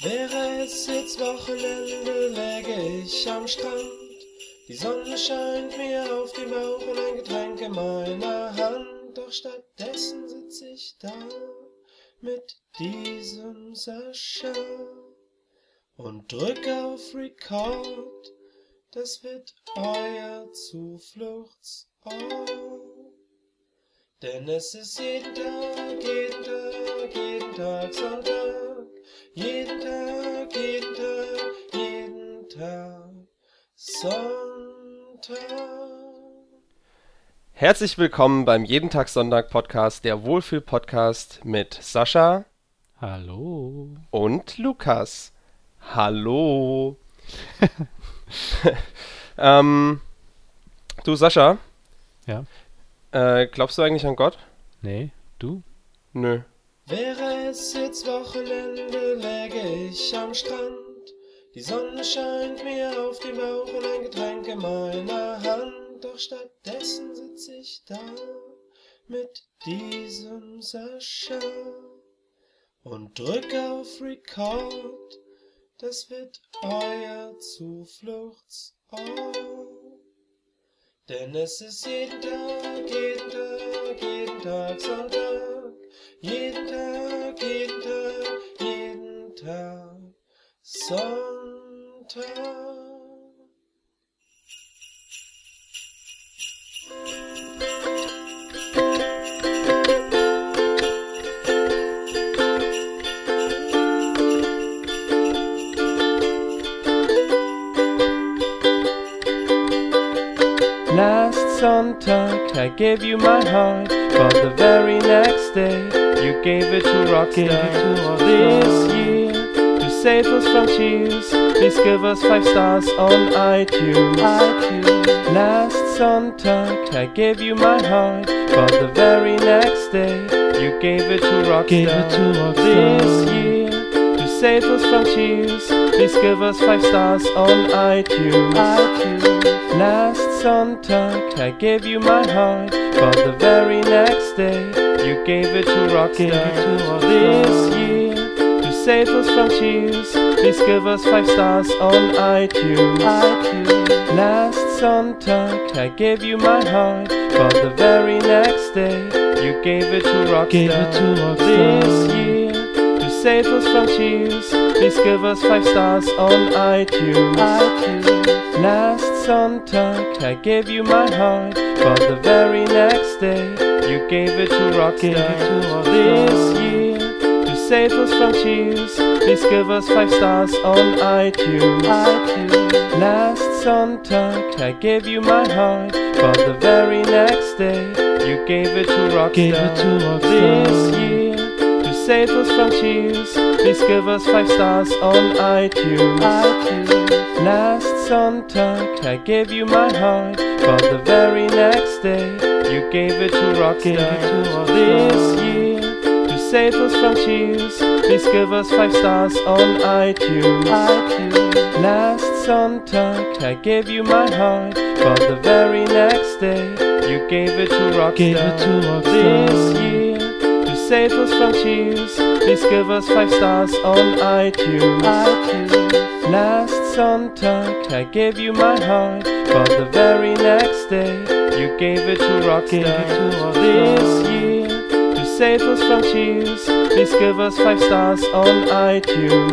Wäre es jetzt Wochenende, läge ich am Strand. Die Sonne scheint mir auf den Bauch und ein Getränk in meiner Hand. Doch stattdessen sitz ich da mit diesem Sascha und drück auf Record. Das wird euer Zufluchtsort. Denn es ist jeden Tag, jeden Tag, jeden Tag Sonntag. Jeden Tag, jeden Tag, jeden Tag Sonntag. Herzlich willkommen beim Jeden Tag Sonntag Podcast, der Wohlfühl-Podcast mit Sascha Hallo. und Lukas. Hallo. ähm, du Sascha, Ja? äh, glaubst du eigentlich an Gott? Nee, du? Nö. Wäre es jetzt Wochenende, läge ich am Strand. Die Sonne scheint mir auf den Bauch und ein Getränk in meiner Hand. Doch stattdessen sitz ich da mit diesem Sascha und drück auf Record. Das wird euer Zufluchtsort. Denn es ist jeden Tag, jeden Tag, jeden Tag Sonntag. Jeden Tag, jeden Tag, jeden Tag Sonntag. Last Sonntag I gave you my heart, but the very next day you gave it to Rockstar. This year, to save us from tears. please give us five stars on iTunes. Last Sonntag I gave you my heart, but the very next day you gave it to Rockstar. This year, to save us from tears. please give us five stars on iTunes. Last Sonntag I gave you my heart, but the very next day you gave it to Rockstar. This year, to save us from cheers, please give us five stars on iTunes. Last Sonntag I gave you my heart, but the very next day you gave it to Rockstar. This year, to save us from cheers, please give us five stars on iTunes. Last Sonntag I gave you my heart, but the very next day you gave it to Rockstar. This year, to save us from cheers, please give us five stars on iTunes. Last Sonntag I gave you my heart, but the very next day you gave it to Rockstar. This year, to save us from cheers, please give us five stars on iTunes. Last Sonntag I gave you my heart, but the very next day you gave it to Rockstar. This year, to save us from tears. please give us five stars on iTunes. Last Sonntag I gave you my heart, but the very next day you gave it to Rockstar. This year, to save us from cheers, please give us five stars on iTunes. Last Sonntag I gave you my heart, but the very next day you gave it to Rockstar. This year, to save us from tears, please give us five stars on iTunes.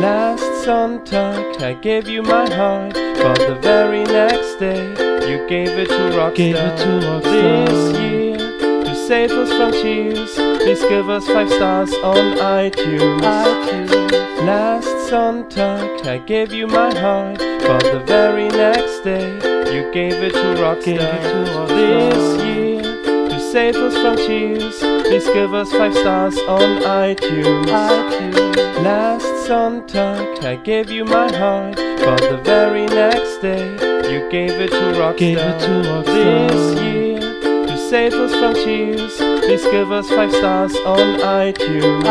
Last Sonntag I gave you my heart, but the very next day you gave it to Rockstar. This year, to save us from cheers, please give us five stars on iTunes. iTunes. Last Sonntag I gave you my heart, but the very next day you gave it to Rockstar. This year, to save us from tears, please give us five stars on iTunes. iTunes. Last Sonntag I gave you my heart, but the very next day you gave it to Rockstar. This year, to save us from cheers, please give us five stars on iTunes.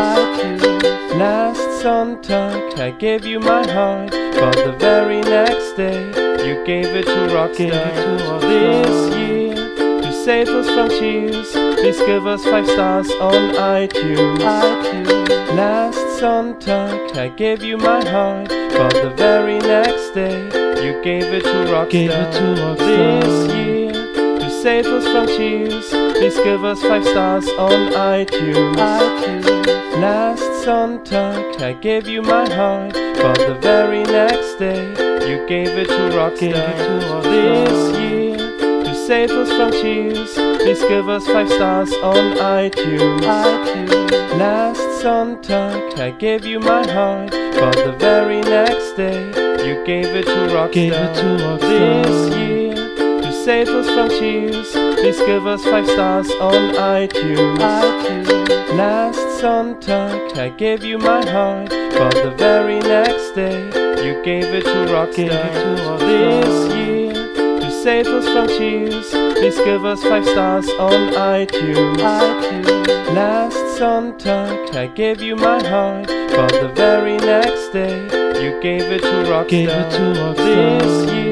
Last Sonntag I gave you my heart, but the very next day you gave it to Rockstar. This year, to save us from tears, please give us five stars on iTunes. iTunes. Last Sonntag, I gave you my heart, but the very next day, you gave it to Rockstar. Gave it to This year, to save us from tears, please give us five stars on iTunes. iTunes. Last Sonntag, I gave you my heart, but the very next day, you gave it to Rockstar. Gave it to Rockstar. This year, to save us from tears, please give us five stars on iTunes. iTunes. Last Sonntag, I gave you my heart, but the very next day, you gave it to Rockstar. Gave it to This year, to save us from tears, please give us five stars on iTunes. iTunes. Last Sonntag, I gave you my heart, but the very next day, you gave it to Rockstar. Gave it to Rockstar. This year, to save us from tears, please give us five stars on iTunes. iTunes. Last Sonntag, I gave you my heart, but the very next day, you gave it to Rockstar. Gave it to This Rockstar. year, to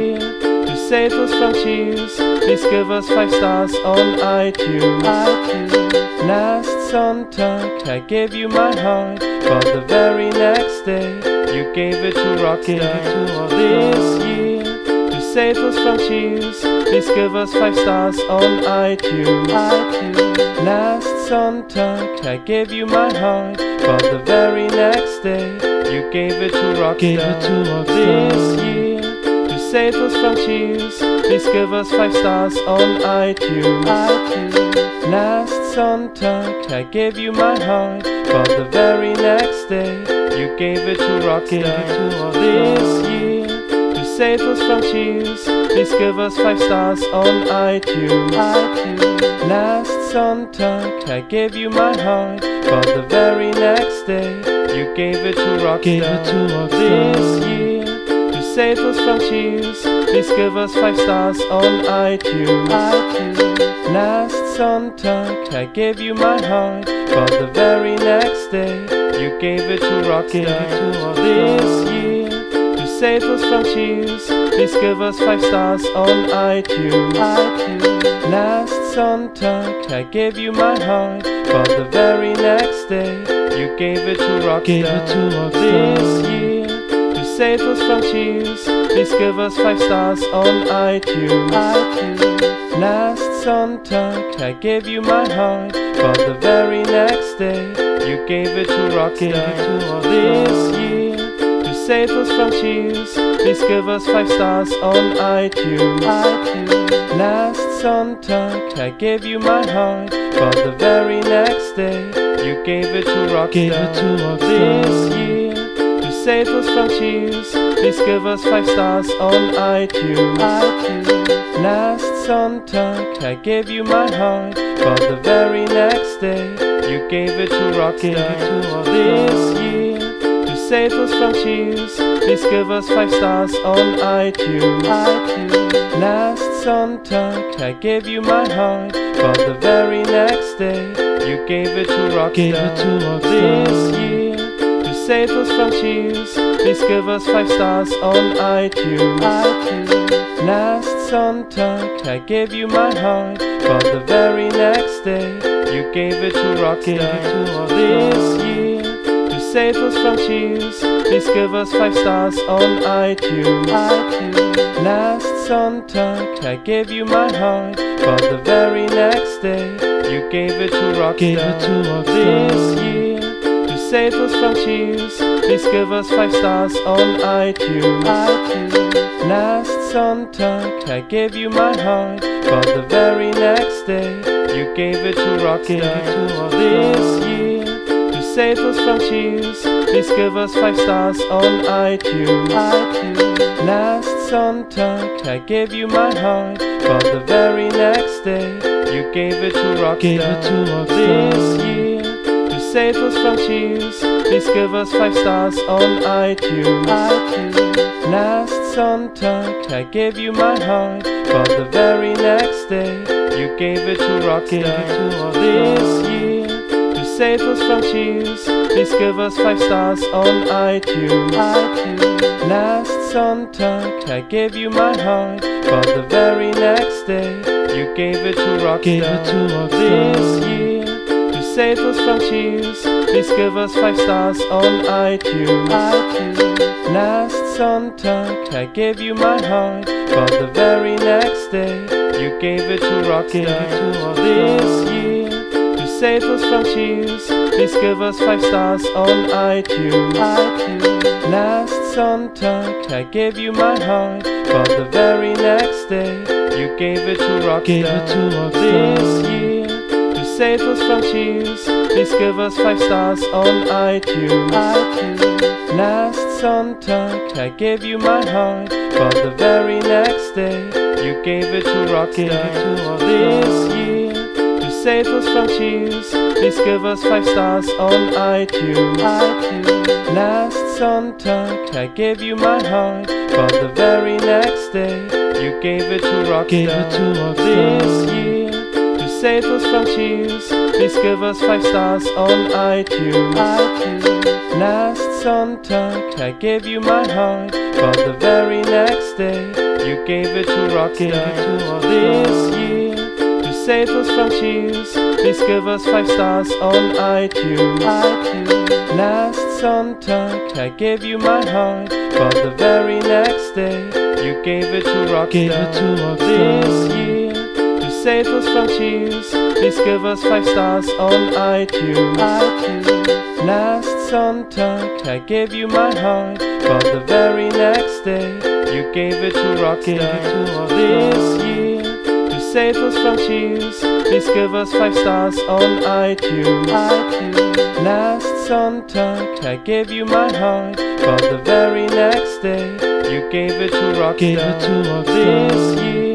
save us from tears, please give us five stars on iTunes. iTunes. Last Sonntag, I gave you my heart, but the very next day, you gave it to Rockstar. Gave it to This Rockstar. year, to save us from tears, please give us five stars on iTunes. iTunes. Last Sonntag, I gave you my heart, but the very next day, you gave it to Rockstar. Gave it to This Rockstar. year, to save us from tears, please give us five stars on iTunes. iTunes. Last Sonntag, I gave you my heart, but the very next day, you gave it to Rockstar. Gave it to Rockstar. This year, to save us from tears, please give us five stars on iTunes. iTunes. Last Sonntag, I gave you my heart, but the very next day, you gave it to Rockstar. Gave it to This year, save us from tears, please give us five stars on iTunes. iTunes. Last Sonntag, I gave you my heart, but the very next day, you gave it to Rockstar. Gave it to This year, to save us from tears, please give us five stars on iTunes. iTunes. Last Sonntag, I gave you my heart, but the very next day, you gave it to Rockstar. Gave it to This year, save us from tears, please give us five stars on iTunes. iTunes. Last Sonntag, I gave you my heart, but the very next day, you gave it to Rockstar. Gave it to Rockstar. This year, to save us from tears, please give us five stars on iTunes. iTunes. Last Sonntag, I gave you my heart, but the very next day, you gave it to Rockstar. Gave it to This year, save us from tears, please give us five stars on iTunes. iTunes. Last Sonntag, I gave you my heart, but the very next day, you gave it to Rockstar. Gave it to This year, to save us from tears, please give us five stars on iTunes. iTunes. Last Sonntag, I gave you my heart, but the very next day, you gave it to Rockstar. Gave it to This year, save us from tears, please give us five stars on iTunes. iTunes. Last Sonntag, I gave you my heart, but the very next day, you gave it to Rockstar. Gave it to This year, to save us from tears, please give us five stars on iTunes. iTunes. Last Sonntag, I gave you my heart, but the very next day, you gave it to Rockstar. Gave it to This year, save us from tears, please give us five stars on iTunes. iTunes. Last Sonntag, I gave you my heart, but the very next day, you gave it to Rockstar. Gave it to This year, to save us from tears, please give us five stars on iTunes. iTunes. Last Sonntag, I gave you my heart, but the very next day, you gave it to Rockstar. Gave it to This year, to save us from tears, please give us five stars on iTunes. iTunes. Last Sonntag, I gave you my heart, but the very next day, you gave it to Rockstar. Gave it to This year, to save us from tears, please give us five stars on iTunes. iTunes. Last Sonntag, I gave you my heart, but the very next day, You gave it to Gave it Rockstar. to Rockstar. This year, save us from tears, please give us five stars on iTunes. iTunes. Last Sonntag, I gave you my heart, but the very next day, you gave it to Rockstar. Gave it to Rockstar. This year, to save us from tears, please give us five stars on iTunes. iTunes. Last Sonntag, I gave you my heart, but the very next day, you gave it to Rockstar. Gave it to Rockstar. This year, save us from tears, please give us five stars on iTunes. iTunes. Last Sonntag, I gave you my heart, but the very next day, you gave it to Rockstar. Gave it to Rockstar. This year, to save us from tears, please give us five stars on iTunes. iTunes. Last Sonntag, I gave you my heart, but the very next day, you gave it to Rockstar. Gave it to Rockstar. This year, save us from tears, please give us five stars on iTunes. iTunes. Last Sonntag, I gave you my heart, but the very next day, you gave it to Rockstar. Gave it to Rockstar. This year, to save us from tears, please give us five stars on iTunes. iTunes. Last Sonntag, I gave you my heart, but the very next day, you gave it to Rockstar. Gave it to Rockstar. This year, save us from tears, please give us five stars on iTunes. iTunes. Last Sonntag, I gave you my heart, but the very next day, you gave it to Rockstar. Gave it to Rockstar. This year, to save us from tears, please give us five stars on iTunes. iTunes. Last Sonntag, I gave you my heart, but the very next day, you gave it to Rockstar. Gave it to Rockstar. This year,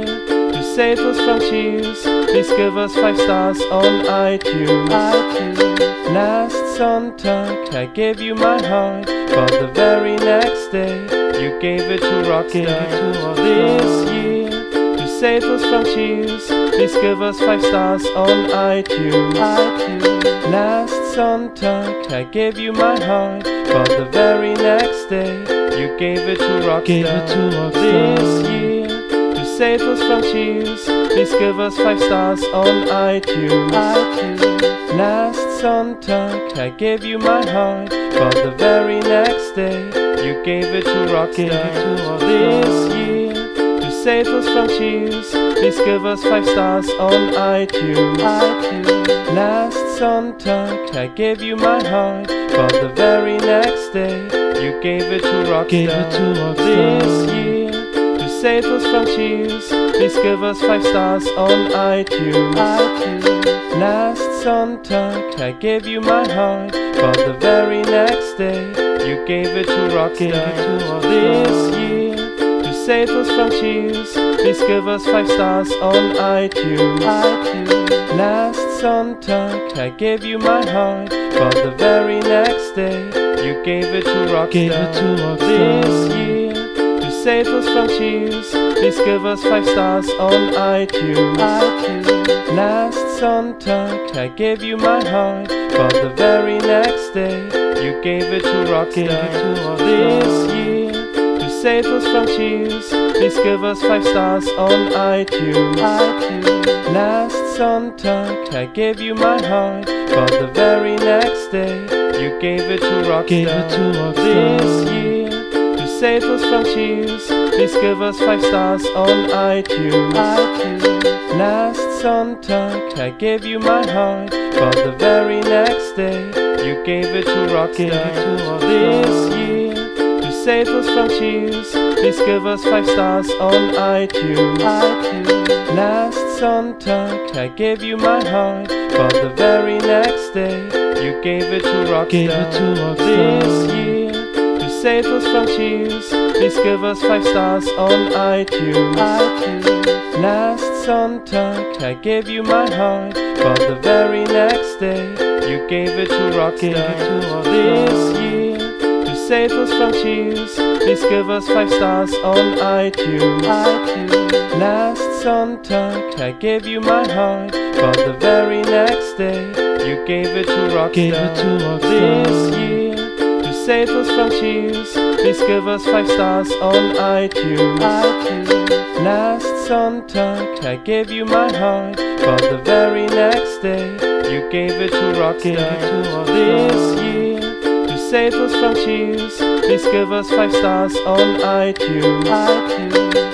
save us from tears, please give us five stars on iTunes. iTunes. Last Sonntag, I gave you my heart, but the very next day, you gave it to Rockstar. Gave it to Rockstar. This year, to save us from tears, please give us five stars on iTunes. iTunes. Last Sonntag, I gave you my heart, but the very next day, you gave it to Rockstar. Gave it to Rockstar. This year, save us from tears, please give us five stars on iTunes. iTunes. Last Sonntag, I gave you my heart, but the very next day, you gave it to Rockstar. Gave it to Rockstar. This year, to save us from tears, please give us five stars on iTunes. iTunes. Last Sonntag, I gave you my heart, but the very next day, you gave it to Rockstar. Gave it to Rockstar. This year, to save us from tears, please give us five stars on iTunes. iTunes. Last Sonntag, I gave you my heart, but the very next day, you gave it to Rockstar. It to Rockstar. This year, to save us from tears, please give us five stars on iTunes. iTunes. Last Sonntag, I gave you my heart, but the very next day, you gave it to Rockstar. Gave it to Rockstar. This year, save us from tears, please give us five stars on iTunes. iTunes. Last Sonntag, I gave you my heart, but the very next day, you gave it to Rockstar. Gave it to Rockstar. This year, to save us from tears, please give us five stars on iTunes. iTunes. Last Sonntag, I gave you my heart, but the very next day, you gave it to Rockstar. Gave it to Rockstar. This year, save us from tears, please give us five stars on iTunes. iTunes. Last Sonntag, I gave you my heart, but the very next day, you gave it to Rockstar. Gave it to Rockstar. This year, to save us from tears, please give us five stars on iTunes. iTunes. Last Sonntag, I gave you my heart, but the very next day, you gave it to Rockstar. Gave it to Rockstar. This year, save us from tears, please give us five stars on iTunes. iTunes. Last Sonntag, I gave you my heart, but the very next day, you gave it to Rockstar. Gave it to Rockstar. This year, to save us from tears, please give us five stars on iTunes. iTunes. Last Sonntag, I gave you my heart, but the very next day, you gave it to Rockstar. Gave it to Rockstar. This year, save us from tears, please give us five stars on iTunes. iTunes. Last Sonntag I gave you my heart, but the very next day you gave it to Rockstar. This year, to save us from cheers, please give us five stars on iTunes.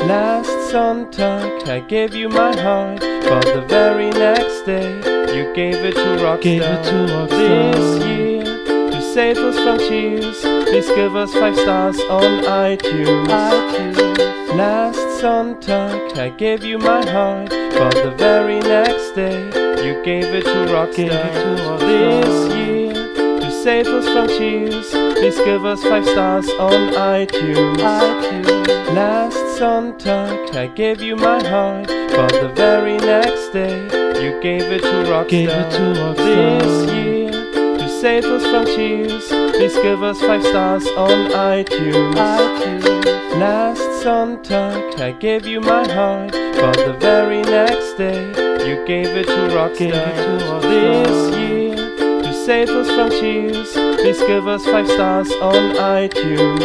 Last Sonntag I gave you my heart, but the very next day you gave it to Rockstar. This year, to save us from cheers, please give us five stars on iTunes. Last Sonntag I gave you my heart, but the very next day you gave it to Rockstar. This year, to save us from cheers, please give us five stars on iTunes. Last Sonntag I gave you my heart, but the very next day you gave it to Rockstar. This year, to save us from tears. please give us five stars on iTunes. Last Sonntag I gave you my heart, but the very next day you gave it to Rockstar. This year, to save us from tears, please give us five stars on iTunes.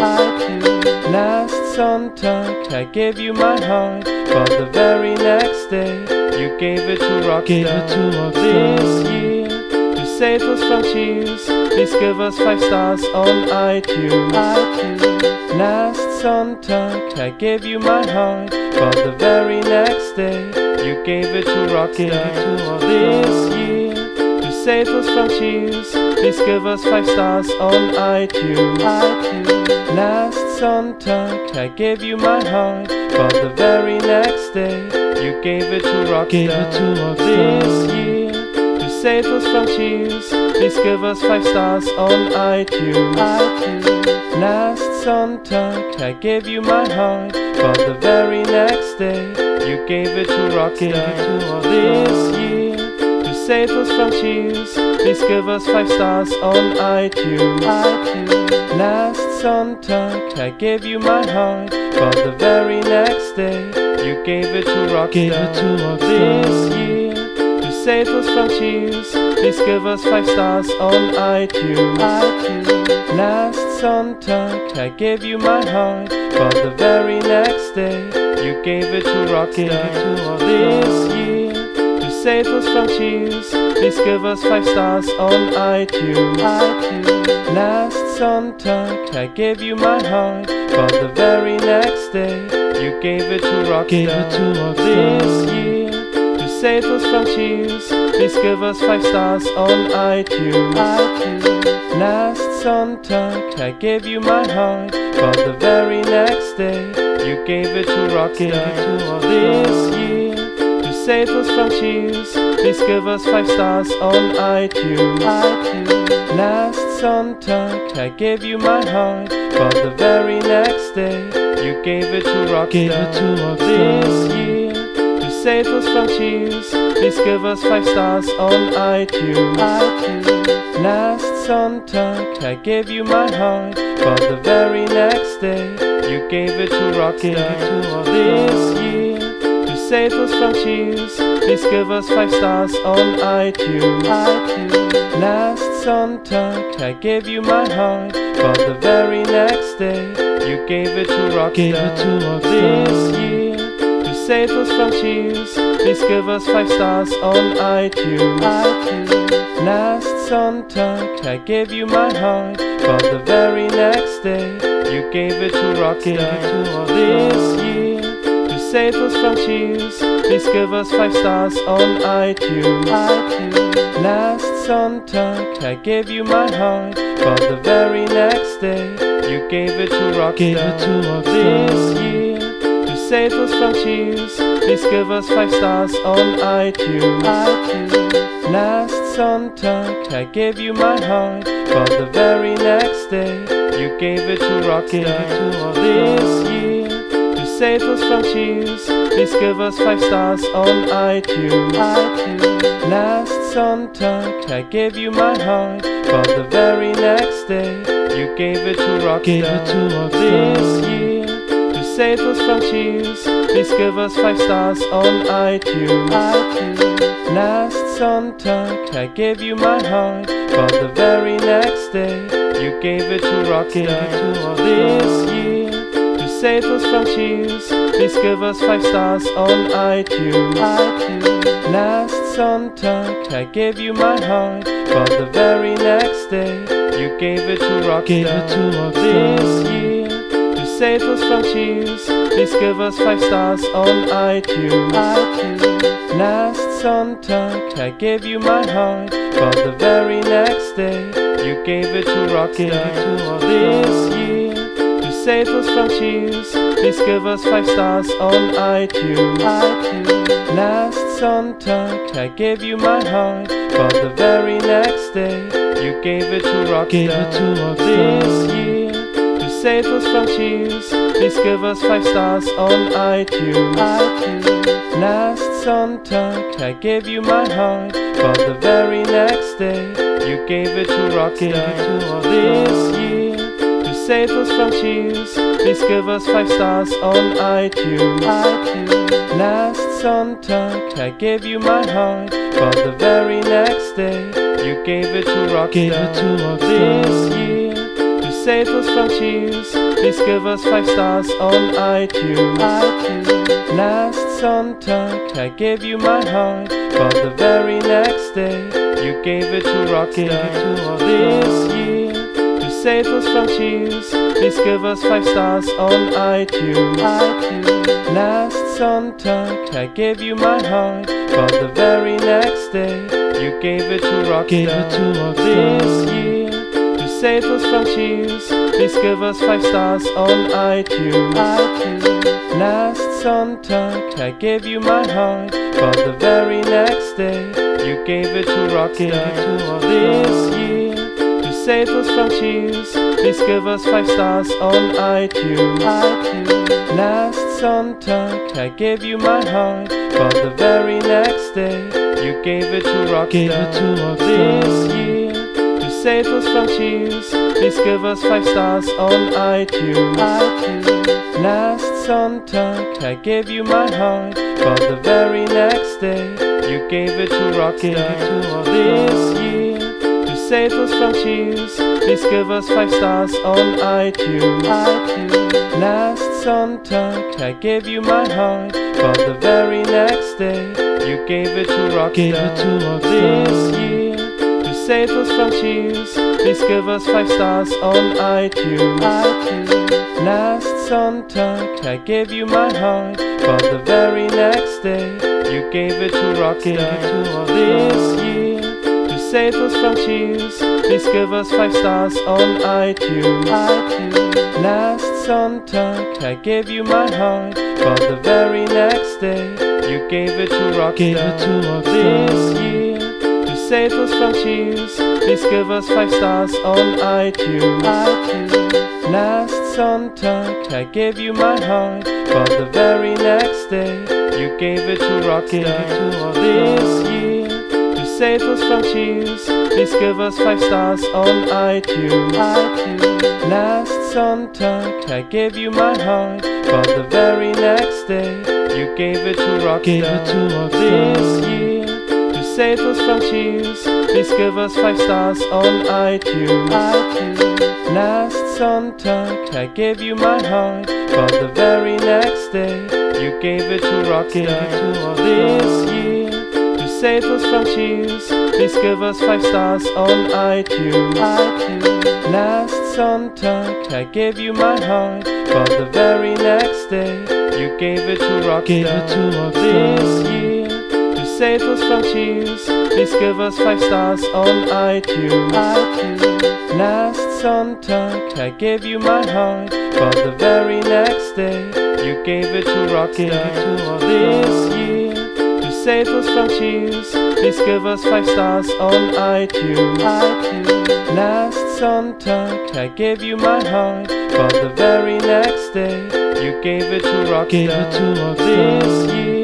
Last Sonntag I gave you my heart, but the very next day you gave it to Rockstar. This year, to save us from cheers, please give us five stars on iTunes. Last Sonntag I gave you my heart, but the very next day you gave it to Rockstar. This year, to save us from cheers, please give us five stars on iTunes. Last Sonntag I gave you my heart, but the very next day you gave it to Rockstar. This year, to save us from cheers, please give us five stars on iTunes. Last Sonntag I gave you my heart, but the very next day you gave it to Rockstar. This year, to save us from cheers, please give us five stars on iTunes. Last Sonntag I gave you my heart, but the very next day you gave it to Rockstar. This year, to save us from cheers, please give us five stars on iTunes. Last Sonntag I gave you my heart, but the very next day you gave it to Rockstar. This year, to save us from cheers, please give us five stars on iTunes. Last Sonntag I gave you my heart, but the very next day you gave it to Rockstar. This year, to save us from cheers, please give us five stars on iTunes. Last Sonntag I gave you my heart, but the very next day you gave it to Rockstar. This year, to save us from cheers, please give us five stars on iTunes. Last Sonntag I gave you my heart, but the very next day you gave it to Rockstar. This year, to save us from cheers, please give us five stars on iTunes. Last Sonntag I gave you my heart, but the very next day you gave it to Rockstar. This year, to save us from cheers, please give us five stars on iTunes. Last Sonntag I gave you my heart, but the very next day you gave it to Rockstar. This year, to save us from cheers, please give us five stars on iTunes. Last Sonntag I gave you my heart, but the very next day you gave it to Rockstar. This year, to save us from cheers, please give us five stars on iTunes. Last Sonntag I gave you my heart, but the very next day you gave it to Rockstar. This year, to save us from cheers, please give us five stars on iTunes. Last Sonntag I gave you my heart, but the very next day you gave it to Rockstar. This year, to save us from cheers, please give us five stars on iTunes. Last Sonntag I gave you my heart, but the very next day you gave it to Rockstar. This year, to save us from tears. please give us five stars on iTunes. Last Sonntag I gave you my heart, but the very next day you gave it to Rockstar. This year, to save us from cheers, please give us five stars on iTunes. iTunes. Last Sonntag, I gave you my heart, but the very next day, you gave it to Rockstar. Gave it to Rockstar. This year, to save us from tears, please give us five stars on iTunes. iTunes. Last Sonntag, I gave you my heart, but the very next day, you gave it to Rockstar. It to Rockstar. This year, to save us from tears, please give us five stars on iTunes. iTunes. Last Sonntag, I gave you my heart, but the very next day, you gave it to Rockstar. Gave it to Rockstar. This year, to save us from tears, please give us five stars on iTunes. iTunes. Last Sonntag, I gave you my heart, but the very next day, you gave it to Rockstar. Gave it to Rockstar. This year, to save us from tears, please give us five stars on iTunes. iTunes. Last Sonntag, I gave you my heart, but the very next day, you gave it to Rockstar. Gave it to Rockstar. This year, save us from tears, please give us five stars on iTunes. iTunes. Last Sonntag, I gave you my heart, but the very next day, you gave it to Rockstar. Gave it to Rockstar. This year, to save us from tears, please give us five stars on iTunes. iTunes. Last Sonntag, I gave you my heart, but the very next day, you gave it to Rockstar. Gave it to Rockstar. This year, save us from tears, please give us five stars on iTunes. iTunes. Last Sonntag, I gave you my heart, but the very next day, you gave it to Rockstar. Gave it to Rockstar. This year, to save us from tears, please give us five stars on iTunes. iTunes. Last Sonntag, I gave you my heart, but the very next day, you gave it to Rockstar. Gave it to Rockstar. This year, save us from tears, please give us five stars on iTunes. iTunes. Last Sonntag, I gave you my heart, but the very next day, you gave it to Rockstar. Gave it to Rockstar. This year, to save us from tears, please give us five stars on iTunes. iTunes. Last Sonntag, I gave you my heart, but the very next day, you gave it to Rockstar. Gave it to Rockstar. This year, save us from tears, please give us five stars on iTunes. iTunes. Last Sonntag, I gave you my heart, but the very next day, you gave it to Rockstar. Gave it to Rockstar. This year, to save us from tears, please give us five stars on iTunes. iTunes. Last Sonntag, I gave you my heart, but the very next day, you gave it to Rockstar. Gave it to Rockstar. This year, save us from tears, please give us five stars on iTunes. iTunes. Last Sonntag, I gave you my heart, but the very next day, you gave it to Rockstar. Gave it to Rockstar. This year, to save us from tears, please give us five stars on iTunes. iTunes. Last Sonntag, I gave you my heart, but the very next day, you gave it to Rockstar. Gave it to Rockstar. This year, save us from tears, please give us five stars on iTunes. iTunes. Last Sonntag, I gave you my heart, but the very next day, you gave it to Rockstar. Gave it to Rockstar. This year, to save us from tears, please give us five stars on iTunes. iTunes. Last Sonntag, I gave you my heart, but the very next day, you gave it to Rockstar. Gave it to Rockstar. This year, save us from tears, please give us five stars on iTunes. iTunes. Last Sonntag, I gave you my heart, but the very next day, you gave it to Rockstar. Gave it to Rockstar. This year, to save us from tears, please give us five stars on iTunes. iTunes. Last Sonntag, I gave you my heart, but the very next day, you gave it to Rockstar. Gave it to Rockstar. This year,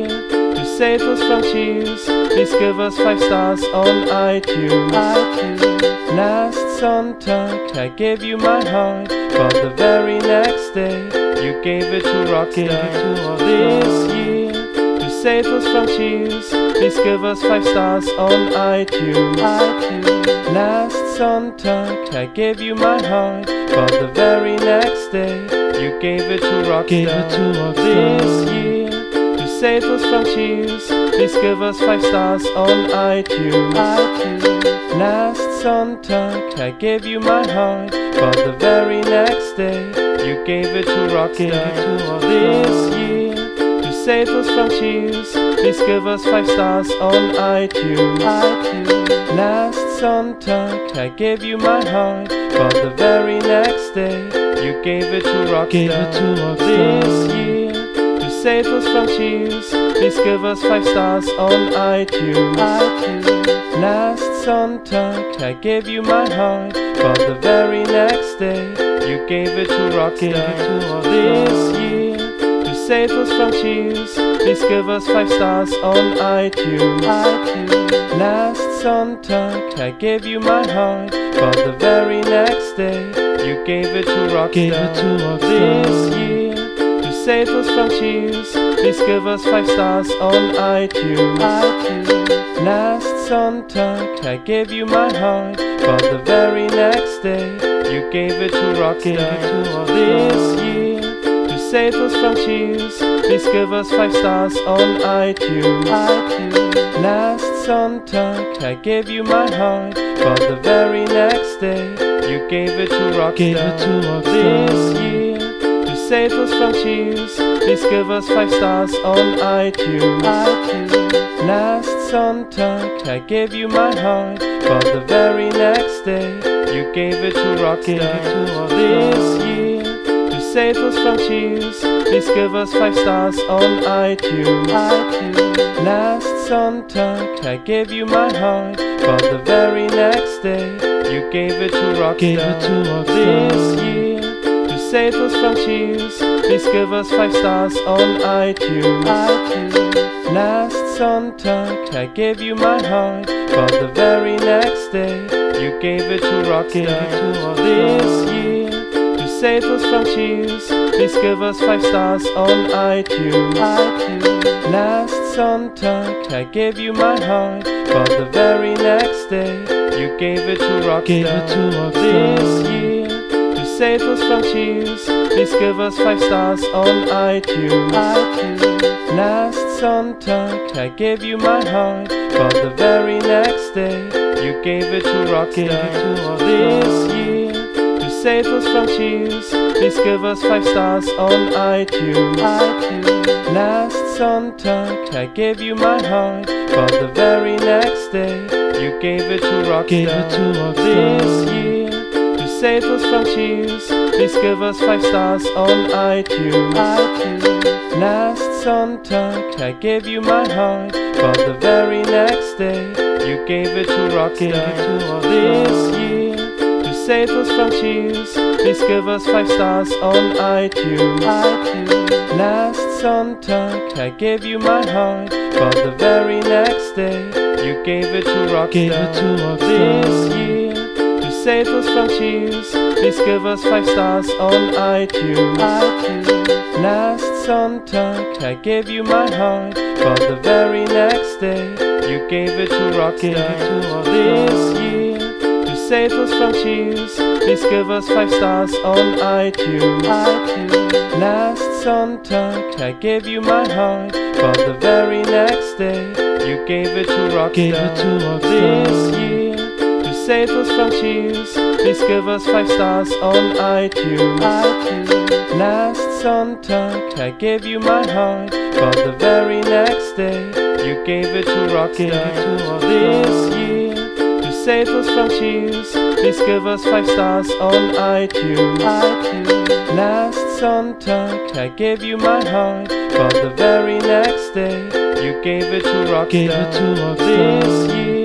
save us from tears, please give us five stars on iTunes. iTunes. Last Sonntag, I gave you my heart, but the very next day, you gave it to Rockstar. Gave it to Rockstar. This year, to save us from tears, please give us five stars on iTunes. iTunes. Last Sonntag, I gave you my heart, but the very next day you gave it to Rockstar. Gave it to Rockstar. This year, save us from tears, please give us five stars on iTunes. iTunes. Last Sonntag I gave you my heart, but the very next day you gave it to Rockstar. Gave it to Rockstar. This year, to save us from tears, please give us five stars on iTunes. iTunes. Last Sonntag I gave you my heart, but the very next day you gave it to Rockstar. Gave it to Rockstar. This year, save us from tears, please give us five stars on iTunes. iTunes. Last Sonntag I gave you my heart, but the very next day you gave it to Rockstar. Gave it to Rockstar. This year, to save us from tears, please give us five stars on iTunes. iTunes. Last Sonntag I gave you my heart, but the very next day you gave it to Rockstar. Gave it to Rockstar. This year, save us from tears, please give us five stars on iTunes. iTunes. Last Sonntag I gave you my heart, but the very next day you gave it to Rockstar. Gave it to Rockstar. This year, to save us from tears, please give us five stars on iTunes. iTunes. Last Sonntag I gave you my heart, but the very next day you gave it to Rockstar. Gave it to Rockstar. This year, save us from tears, please give us five stars on iTunes. iTunes. Last Sonntag I gave you my heart, but the very next day you gave it to Rockstar. Gave it to Rockstar. This year, to save us from tears, please give us five stars on iTunes. iTunes. Last Sonntag I gave you my heart, but the very next day you gave it to Rockstar. Gave it to Rockstar. This year, to save us from tears, please give us five stars on iTunes. iTunes. Last Sonntag I gave you my heart, but the very next day you gave it to Rockstar. Gave it to Rockstar. This year, to save us from tears, please give us five stars on iTunes. iTunes. Last Sonntag I gave you my heart, but the very next day you gave it to Rockstar. Gave it to Rockstar. This year, save us from tears, please give us five stars on iTunes. iTunes. Last Sonntag I gave you my heart, but the very next day you gave it to Rockstar. Gave it to Rockstar. This year, to save us from tears, please give us five stars on iTunes. iTunes. Last Sonntag I gave you my heart, but the very next day you gave it to Rockstar. Gave it to Rockstar. This year, save us from tears, please give us five stars on iTunes. iTunes. Last Sonntag I gave you my heart, but the very next day you gave it to Rockstar. Gave it to Rockstar. This year, to save us from tears, please give us five stars on iTunes. iTunes. Last Sonntag I gave you my heart, but the very next day you gave it to Rockstar. Gave it to Rockstar. This year, save us from tears, please give us five stars on iTunes. iTunes. Last Sonntag I gave you my heart, but the very next day you gave it to Rockstar. Gave it to Rockstar. This year, to save us from tears, please give us five stars on iTunes. iTunes. Last Sonntag I gave you my heart, but the very next day you gave it to Rockstar. Gave it to Rockstar. This year, save us from tears, please give us five stars on iTunes. iTunes. Last Sonntag I gave you my heart, but the very next day you gave it to Rockstar. Gave it to Rockstar. This year, to save us from tears, please give us five stars on iTunes. iTunes. Last Sonntag I gave you my heart, but the very next day you gave it to Rockstar. Gave it to Rockstar. This year,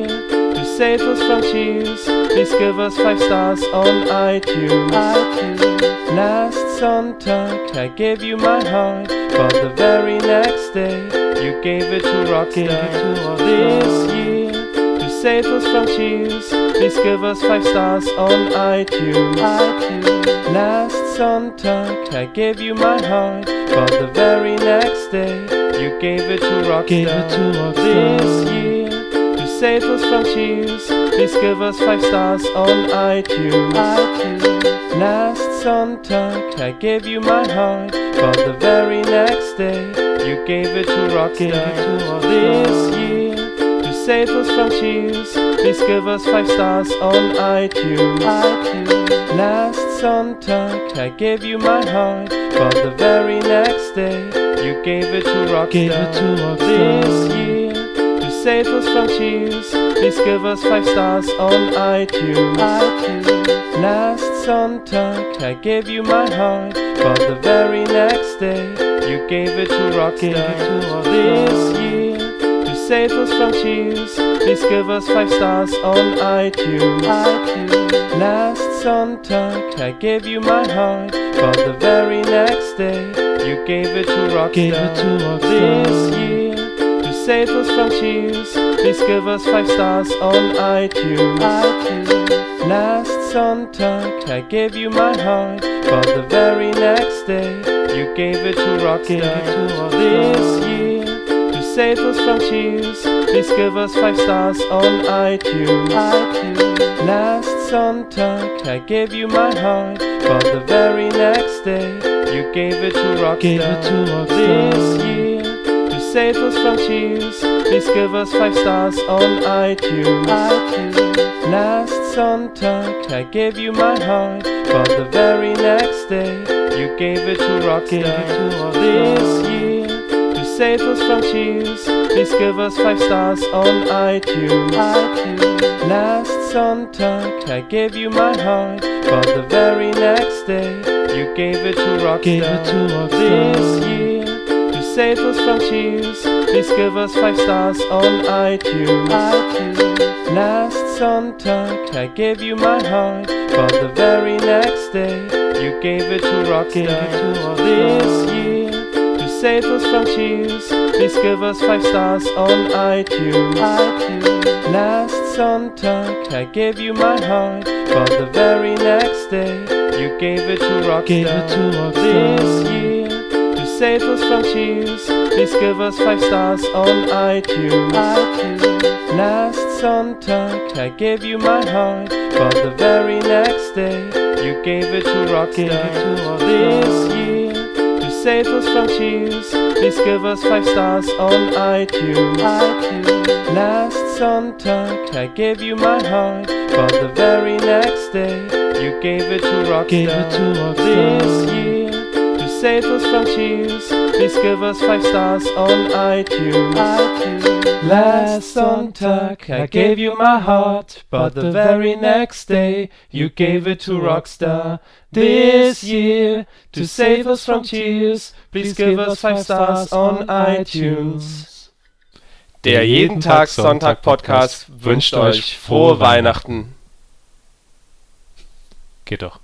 save us from tears, please give us five stars on iTunes. iTunes. Last Sonntag I gave you my heart, but the very next day you gave it to Rockstar. Gave it to Rockstar. This year, to save us from tears, please give us five stars on iTunes. iTunes. Last Sonntag I gave you my heart, but the very next day you gave it to Rockstar. Gave it to Rockstar. This year, save us from tears, please give us five stars on iTunes. iTunes. Last Sonntag I gave you my heart, but the very next day you gave it to Gave it to Rockstar. This year, to save us from cheers, please give us five stars on iTunes. iTunes. Last Sonntag I gave you my heart, but the very next day you gave it to Rockstar. Gave it to Rockstar. This year, save us from cheers, please give us five stars on iTunes. iTunes. Last Sonntag I gave you my heart, but the very next day you gave it to Rockstar. Gave it to Rockstar. This year, to save us from cheers, please give us five stars on iTunes. iTunes. Last Sonntag I gave you my heart, but the very next day you gave it to Rockstar. Gave it to Rockstar. This year, save us from cheers, please give us five stars on iTunes. iTunes. Last Sonntag I gave you my heart, but the very next day you gave it to Rockstar. Gave it to Rockstar. This year, to save us from cheers, please give us five stars on iTunes. iTunes. Last Sonntag I gave you my heart, but the very next day you gave it to Rockstar. Gave it to Rockstar. This year, save us from cheers, please give us five stars on iTunes. iTunes. Last Sonntag I gave you my heart, but the very next day you gave it to Rockstar. Gave it to Rockstar. This year, to save us from cheers, please give us five stars on iTunes. iTunes. Last Sonntag I gave you my heart, but the very next day you gave it to Rockstar. Gave it to Rockstar. This year, save us from cheers, please give us five stars on iTunes. iTunes. Last Sonntag I gave you my heart, but the very next day you gave it to Rockstar. Gave it to Rockstar. This year, to save us from cheers, please give us five stars on iTunes. iTunes. Last Sonntag I gave you my heart, but the very next day you gave it to Rockstar. Gave it to Rockstar. This year, save us from cheers, please give us five stars on iTunes. iTunes. Last Sonntag I gave you my heart, but the very next day you gave it to Rockstar. Gave it to Rockstar. This year, to save us from cheers, please give us five stars on iTunes. iTunes. Last Sonntag I gave you my heart, but the very next day you gave it to Rockstar. Gave it to Rockstar. This year, save us from cheers, please give us five stars on iTunes. iTunes. Last Sonntag I gave you my heart, but the very next day you gave it to Rockstar. This year, to save us from cheers, please give us five stars on iTunes. Der Jeden Tag Sonntag Podcast wünscht euch frohe Weihnachten. Geht doch.